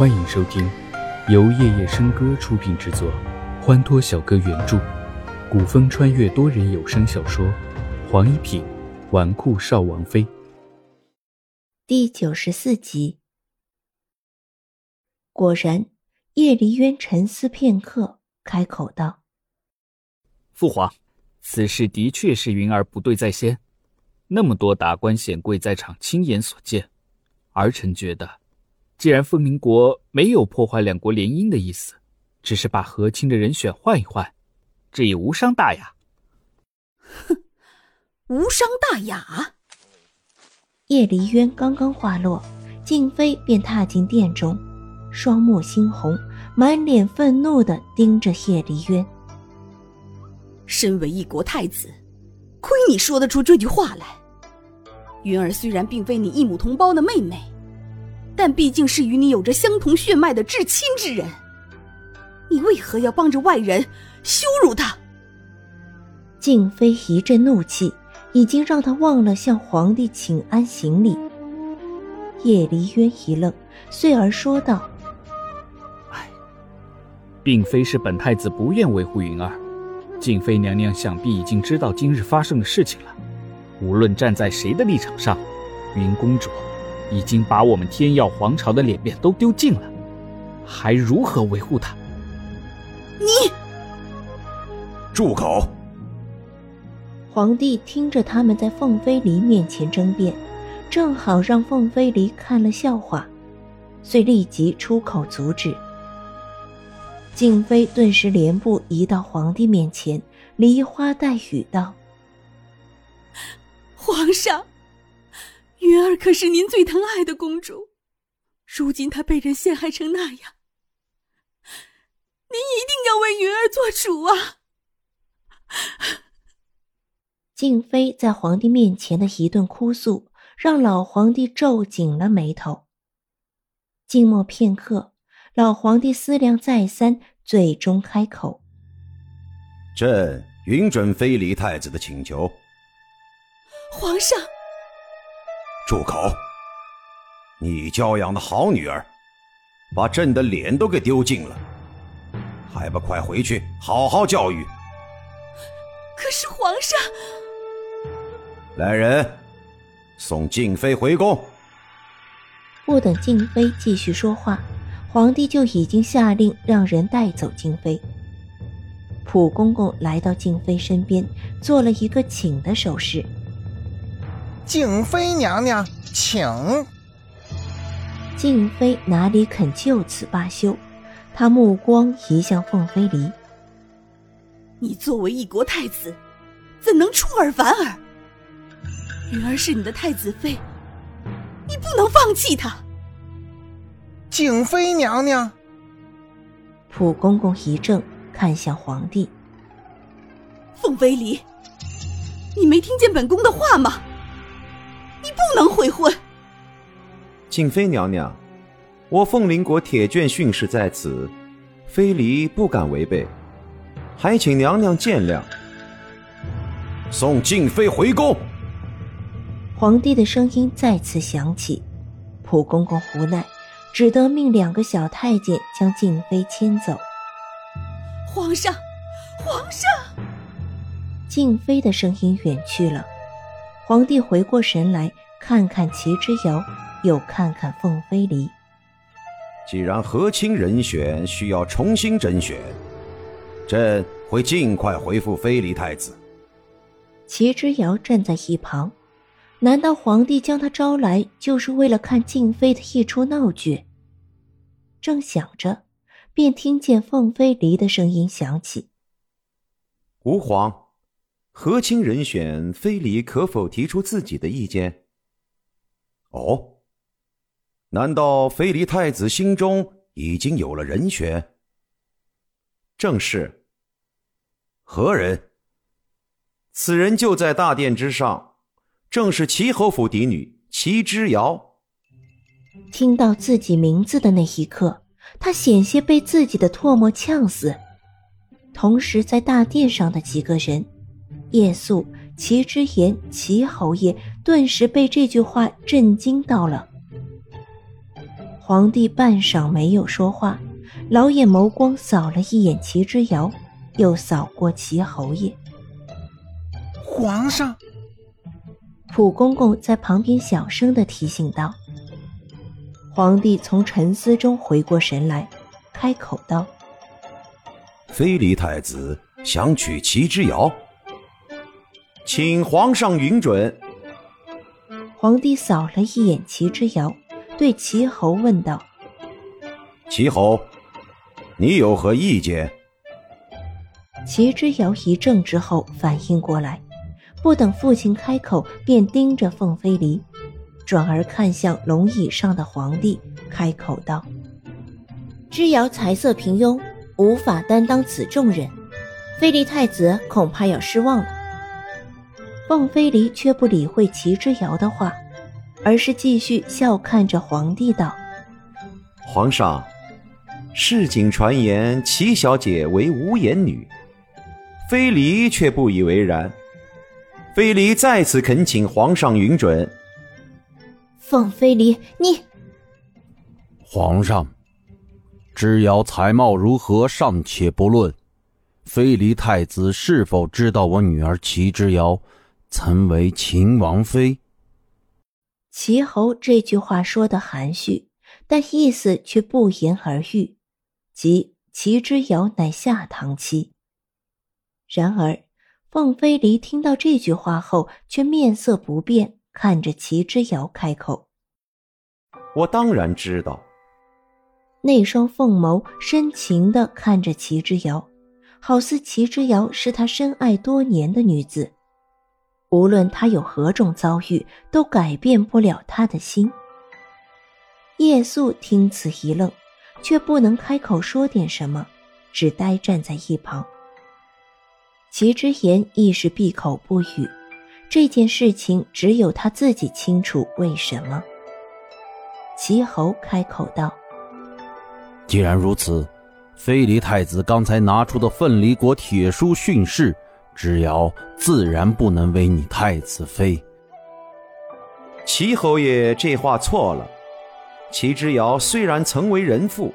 欢迎收听由夜夜笙歌出品制作，欢脱小哥原著，古风穿越多人有声小说《黄一品纨绔少王妃》第九十四集。果然，叶离渊沉思片刻，开口道：“父皇，此事的确是云儿不对在先。那么多达官显贵在场，亲眼所见，儿臣觉得，既然凤鸣国没有破坏两国联姻的意思，只是把和亲的人选换一换，这也无伤大雅。”哼，无伤大雅。叶离渊刚刚话落，静妃便踏进殿中。双目猩红，满脸愤怒的盯着叶离渊。身为一国太子，亏你说得出这句话来。云儿虽然并非你一母同胞的妹妹，但毕竟是与你有着相同血脉的至亲之人。你为何要帮着外人羞辱他？静妃一阵怒气，已经让她忘了向皇帝请安行礼。叶离渊一愣，遂而说道。并非是本太子不愿维护云儿，静妃娘娘想必已经知道今日发生的事情了。无论站在谁的立场上，云公主已经把我们天耀皇朝的脸面都丢尽了，还如何维护他？你住口！皇帝听着他们在凤飞离面前争辩，正好让凤飞离看了笑话，遂立即出口阻止。静妃顿时连步移到皇帝面前，梨花带雨道：“皇上，云儿可是您最疼爱的公主，如今她被人陷害成那样，您一定要为云儿做主啊！”静妃在皇帝面前的一顿哭诉，让老皇帝皱紧了眉头。静默片刻。老皇帝思量再三，最终开口：“朕允准非离太子的请求。”皇上，住口！你教养的好女儿，把朕的脸都给丢尽了，还不快回去好好教育？可是皇上，来人，送静妃回宫。不等静妃继续说话。皇帝就已经下令让人带走静妃。普公公来到静妃身边，做了一个请的手势。静妃娘娘，请。静妃哪里肯就此罢休？她目光移向凤飞离：“你作为一国太子，怎能出尔反尔？云儿是你的太子妃，你不能放弃她。”景妃娘娘，普公公一怔，看向皇帝。凤飞离，你没听见本宫的话吗？你不能悔婚。静妃娘娘，我凤麟国铁卷训示在此，非离不敢违背，还请娘娘见谅。送静妃回宫。皇帝的声音再次响起，蒲公公无奈。只得命两个小太监将静妃牵走。皇上，皇上！静妃的声音远去了。皇帝回过神来，看看齐之遥，又看看凤飞离。既然和亲人选需要重新甄选，朕会尽快回复飞离太子。齐之遥站在一旁。难道皇帝将他招来，就是为了看静妃的一出闹剧？正想着，便听见凤飞离的声音响起：“吾皇，和亲人选，非离可否提出自己的意见？”哦，难道非离太子心中已经有了人选？正是。何人？此人就在大殿之上。正是齐侯府嫡女齐之瑶。听到自己名字的那一刻，他险些被自己的唾沫呛死。同时，在大殿上的几个人，叶素、齐之言、齐侯爷，顿时被这句话震惊到了。皇帝半晌没有说话，老眼眸光扫了一眼齐之遥，又扫过齐侯爷。皇上，蒲公公在旁边小声的提醒道。皇帝从沉思中回过神来，开口道：“非离太子想娶齐之遥，请皇上允准。”皇帝扫了一眼齐之遥。对齐侯问道：“齐侯，你有何意见？”齐之遥一怔之后反应过来，不等父亲开口，便盯着凤飞离，转而看向龙椅上的皇帝，开口道：“之遥才色平庸，无法担当此重任，飞离太子恐怕要失望了。”凤飞离却不理会齐之遥的话。而是继续笑看着皇帝道：“皇上，市井传言齐小姐为无颜女，飞离却不以为然。飞离再次恳请皇上允准。”凤飞离，你皇上，之遥才貌如何尚且不论，飞离太子是否知道我女儿齐之遥曾为秦王妃？齐侯这句话说的含蓄，但意思却不言而喻，即齐之遥乃下堂妻。然而，凤飞离听到这句话后，却面色不变，看着齐之遥开口：“我当然知道。”那双凤眸深情地看着齐之遥，好似齐之遥是他深爱多年的女子。无论他有何种遭遇，都改变不了他的心。夜宿听此一愣，却不能开口说点什么，只呆站在一旁。齐之言亦是闭口不语。这件事情只有他自己清楚为什么。齐侯开口道：“既然如此，非离太子刚才拿出的奋离国铁书训示。”之遥自然不能为你太子妃。齐侯爷这话错了。齐之遥虽然曾为人父，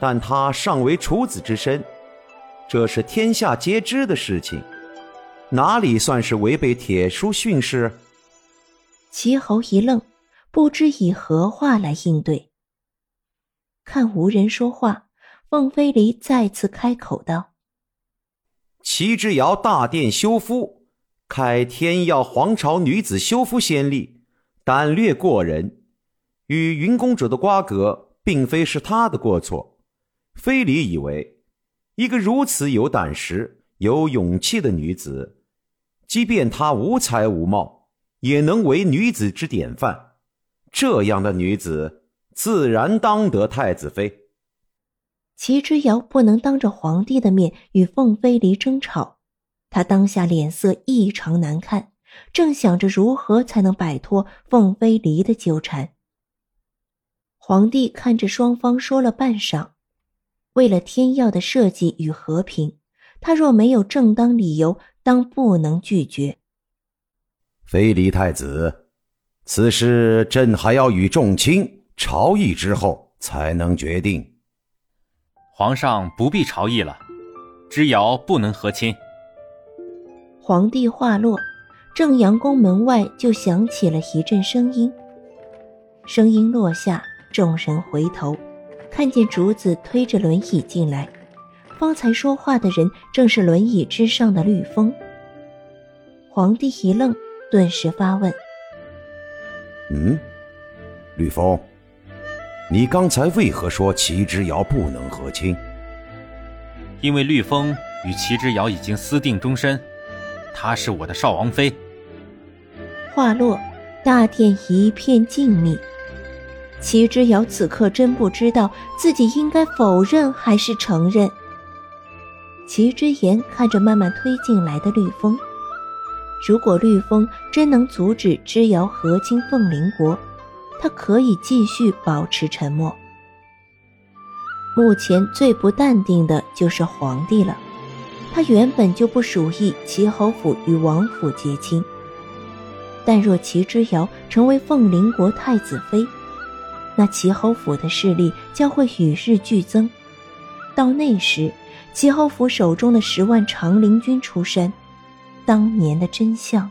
但他尚为处子之身，这是天下皆知的事情，哪里算是违背铁书训示？齐侯一愣，不知以何话来应对。看无人说话，凤飞离再次开口道。齐之尧大殿修夫，开天耀皇朝女子修夫先例，胆略过人，与云公主的瓜葛，并非是他的过错。非礼以为，一个如此有胆识、有勇气的女子，即便她无才无貌，也能为女子之典范。这样的女子，自然当得太子妃。齐之遥不能当着皇帝的面与凤飞离争吵，他当下脸色异常难看，正想着如何才能摆脱凤飞离的纠缠。皇帝看着双方说了半晌，为了天耀的设计与和平，他若没有正当理由，当不能拒绝。飞离太子，此事朕还要与众卿朝议之后才能决定。皇上不必朝议了，知遥不能和亲。皇帝话落，正阳宫门外就响起了一阵声音。声音落下，众人回头，看见竹子推着轮椅进来。方才说话的人正是轮椅之上的绿风。皇帝一愣，顿时发问：“嗯，绿风。”你刚才为何说齐之遥不能和亲？因为绿风与齐之遥已经私定终身，她是我的少王妃。话落，大殿一片静谧。齐之遥此刻真不知道自己应该否认还是承认。齐之言看着慢慢推进来的绿风，如果绿风真能阻止之遥和亲凤麟国。他可以继续保持沉默。目前最不淡定的就是皇帝了，他原本就不属意齐侯府与王府结亲，但若齐之遥成为凤麟国太子妃，那齐侯府的势力将会与日俱增。到那时，齐侯府手中的十万长陵军出山，当年的真相。